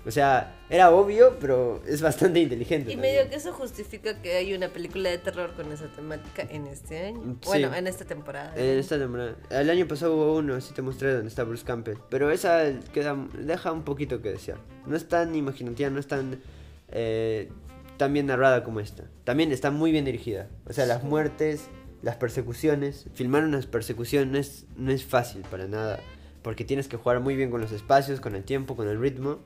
O sea, era obvio, pero es bastante inteligente. Y también. medio que eso justifica que hay una película de terror con esa temática en este año. Sí. Bueno, en esta temporada. En esta temporada. El año pasado hubo uno, así te mostré donde está Bruce Campbell. Pero esa queda, deja un poquito que desear. No es tan imaginativa, no es tan, eh, tan bien narrada como esta. También está muy bien dirigida. O sea, las muertes, las persecuciones. Filmar unas persecuciones no es fácil para nada. Porque tienes que jugar muy bien con los espacios, con el tiempo, con el ritmo.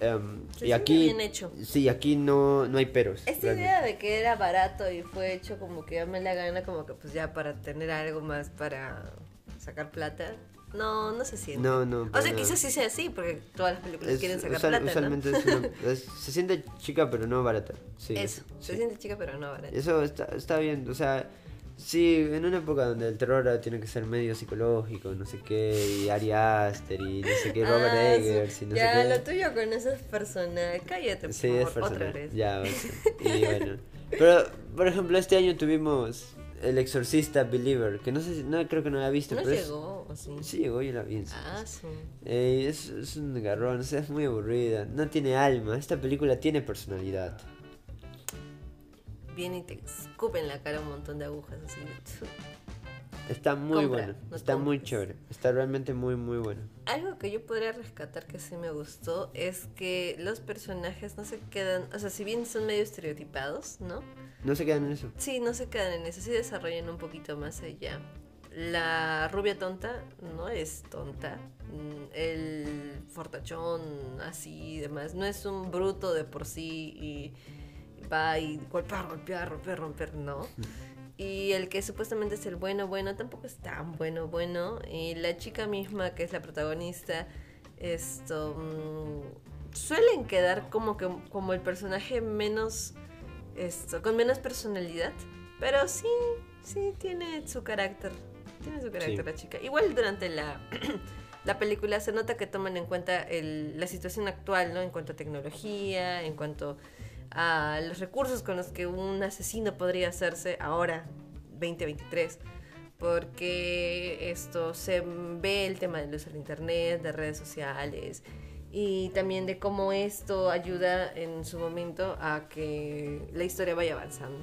Em, Se y aquí, bien hecho. sí, aquí no, no hay peros. Esta realmente. idea de que era barato y fue hecho como que ya me la gana, como que pues ya para tener algo más para sacar plata. No, no se siente. No, no, O sea, nada. quizás sí sea así, porque todas las películas Es- quieren sacar plata, ¿no? usualmente es una- es- se siente chica pero no barata. Sí, Eso, se sí. siente chica pero no barata. Eso está, está bien, o sea, sí, en una época donde el terror ahora tiene que ser medio psicológico, no sé qué, y Ari Aster y no sé qué, Robert Ah, Eggers sí. y no ya, sé lo qué. tuyo con eso es personal. Cállate, por Sí, favor, es otra personal. vez. Ya, o sea, y bueno. Pero, por ejemplo, este año tuvimos El Exorcista Believer, que no sé si, no creo que no la viste, No pero es- llegó, ¿o sí? Sí, llegó, yo la vi. Ah, sí. Eh, es, es un garrón, o sea, es muy aburrida, no tiene alma, esta película tiene personalidad. Viene y te escupen en la cara un montón de agujas así. Está muy Compra, bueno, no está muy compres. chévere, está realmente muy muy bueno. Algo que yo podría rescatar que sí me gustó es que los personajes no se quedan, o sea, si bien son medio estereotipados, ¿no? No se quedan en eso. Sí, no se quedan en eso, sí desarrollan un poquito más allá. La rubia tonta no es tonta. Mm, El fortachón así y demás no es un bruto de por sí y va y golpear, golpear, romper, romper, no. Y el que supuestamente es el bueno, bueno, tampoco es tan bueno, bueno. Y la chica misma, que es la protagonista, esto. mm, suelen quedar como que como el personaje menos. Esto, con menos personalidad. Pero sí, sí tiene su carácter. Tiene su carácter Sí. la chica. Igual durante la. La película se nota que toman en cuenta el- la situación actual, ¿no? En cuanto a tecnología, en cuanto a los recursos con los que un asesino podría hacerse ahora, 2023. Porque esto se ve el tema del uso del internet, de redes sociales y también de cómo esto ayuda en su momento a que la historia vaya avanzando.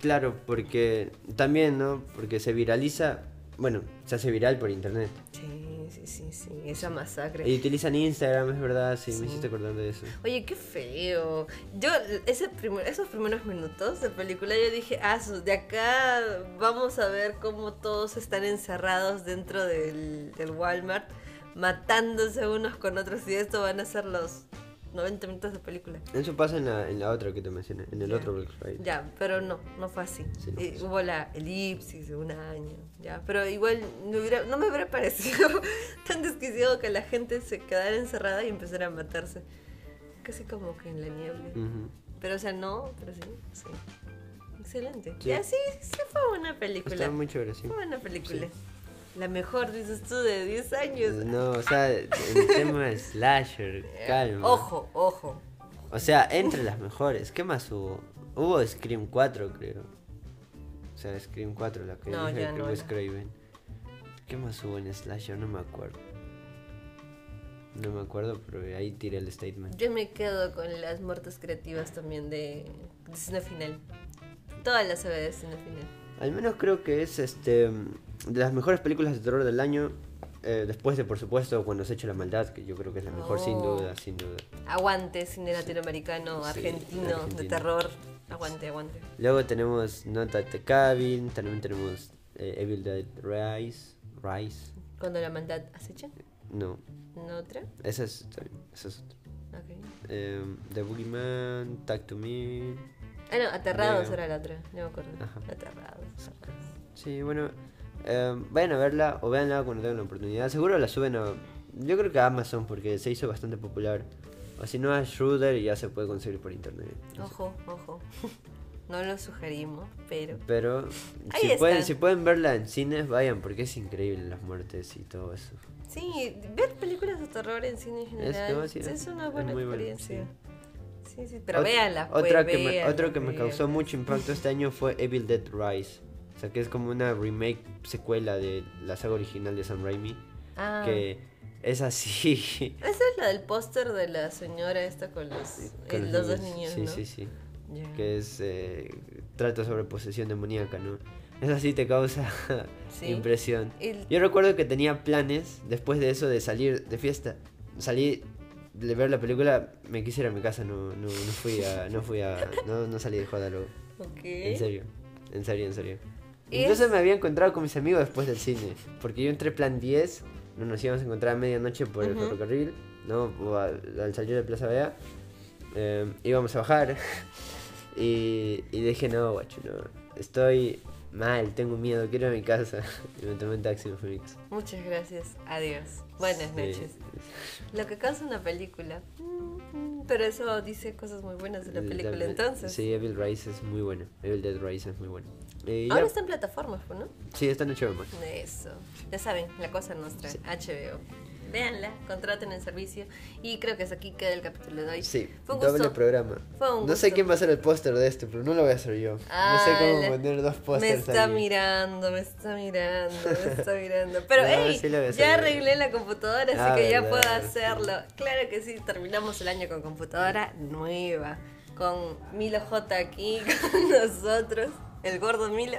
Claro, porque también, ¿no? Porque se viraliza, bueno, se hace viral por internet. Sí, sí, sí, sí, esa masacre. Y utilizan Instagram, es verdad, sí, Sí. me hiciste acordar de eso. Oye, qué feo. Yo, ese primer- esos primeros minutos de película, yo dije, ah, de acá vamos a ver cómo todos están encerrados dentro del, del Walmart, matándose unos con otros, y esto van a ser los 90 minutos de película. Eso pasa en la, en la otra que te mencioné, en el Ya. otro Black Friday. Ya, pero no, no fue así. Sí, no fue hubo la elipsis de un año, ya, pero igual me hubiera- no me hubiera parecido tan desquiciado que la gente se quedara encerrada y empezara a matarse. Casi como que en la niebla. Pero, o sea, no, pero sí, sí. Excelente. Sí. Y así, sí fue buena película. Está muy chévere, sí. Fue buena película. La mejor, dices tú, de 10 años. No, o sea, el tema de slasher, calma. Ojo, ojo. O sea, entre las mejores. ¿Qué más hubo? Hubo Scream 4, creo. O sea, Scream 4, la que No, dije no Craven. ¿Qué más hubo en Slasher? No me acuerdo. No me acuerdo, pero ahí tiré el statement. Yo me quedo con las muertes creativas también de Destino Final. Toda la saga de Destino Final. Al menos creo que es este de las mejores películas de terror del año. eh, después de, por supuesto, Cuando se echa la maldad, que yo creo que es la mejor, sin Oh. duda, sin duda. Aguante, cine latinoamericano, Sí, argentino, de terror. Aguante, aguante. Luego tenemos Not at the Cabin, también tenemos eh, Evil Dead Rise. Rise. Cuando la maldad acecha. No, ¿No otra? esa es, esa es otra. Ok. Em, The Boogeyman, Tag to Me. Ah, no, Aterrados Veo. era la otra. No me acuerdo. Ajá. Aterrados. aterrados. Sí, bueno, em, vayan a verla o véanla cuando tengan la oportunidad. Seguro la suben a. Yo creo que a Amazon porque se hizo bastante popular. O si no a Shooter y ya se puede conseguir por internet. Ojo, ojo. No lo sugerimos, pero. Pero Ahí si pueden, están. si pueden verla en cines, vayan porque es increíble las muertes y todo eso. Sí, ver películas de terror en cine en general que va a es, una es buena muy bueno, experiencia. Sí, sí, pero Ot- véanla. pues, Otra que me, véanla, otro que me causó véanla. mucho impacto este año fue Evil Dead Rise. O sea, que es como una remake, secuela de la saga original de Sam Raimi. Ah, Que es así. Esa es la del póster de la señora esta con los, con eh, los dos niños. Sí, ¿no? sí, sí. Ya. Que es. eh, trata sobre posesión demoníaca, ¿no? Es así, te causa Sí. impresión. El- Yo recuerdo que tenía planes después de eso de salir de fiesta. Salí de ver la película, me quise ir a mi casa, no, no, no fui a. No fui a. No, no salí de joda luego. Ok. En serio, en serio, en serio. ¿Y Incluso es- me había encontrado con mis amigos después del cine. Porque yo entré plan 10, no nos íbamos a encontrar a medianoche por el ferrocarril, ¿no? O al, al salir de Plaza Vea. eh, íbamos a bajar. y, y dije, no, guacho, no. Estoy mal, tengo miedo, quiero ir a mi casa. Y me tomé un taxi y me fui a mi casa. Muchas gracias. Adiós. Buenas noches. Lo que causa una película. Mm, Pero eso dice cosas muy buenas de la El- película la- entonces. Sí, Evil Rise es muy buena. Evil Dead Rise es muy buena. Y ya- Ahora está en plataformas, ¿no? Sí, está en HBO Max. Eso. Ya saben, la cosa nuestra. Sí. HBO. Véanla, contraten el servicio. Y creo que hasta aquí queda el capítulo de hoy. Sí, Fue un doble gusto. programa. Fue un No sé gusto. quién va a ser el póster de este, pero no lo voy a hacer yo. no sé cómo poner dos Me pósters está ahí. mirando, me está mirando, me está mirando. Pero, No, hey, sí hacer ya arreglé la computadora, así Ah, que ya puedo sí. hacerlo. Claro que sí, terminamos el año con computadora nueva. Con Milo J aquí con nosotros, el gordo Milo.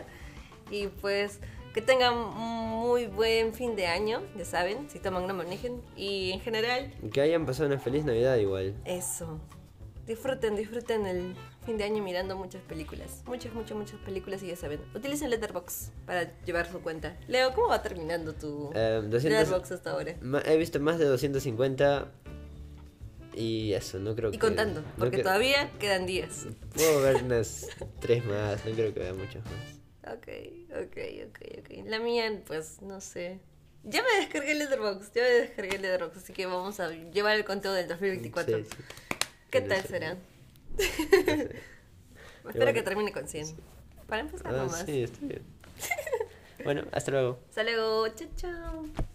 Y pues que tengan un muy buen fin de año, ya saben, si toman no manejen. Y en general, Que hayan pasado una feliz Navidad igual. eso. Disfruten, disfruten el fin de año mirando muchas películas. Muchas, muchas, muchas películas y ya saben. Utilicen Letterboxd para llevar su cuenta. Leo, ¿cómo va terminando tu Eh, 200 Letterboxd hasta ahora? He visto más de 250 y eso, no creo Y que... contando, no porque que- todavía quedan días. Puedo ver unas tres más, no creo que vea muchas más. Ok, ok, ok, ok. La mía, pues, no sé. Ya me descargué Letterboxd, ya me descargué Letterboxd, así que vamos a llevar el conteo del 2024. Sí, sí. ¿Qué tal sé. será? Espero que termine con 100. Para empezar Ah, nomás. sí, está bien. bueno, hasta luego. Hasta luego, chao, chao.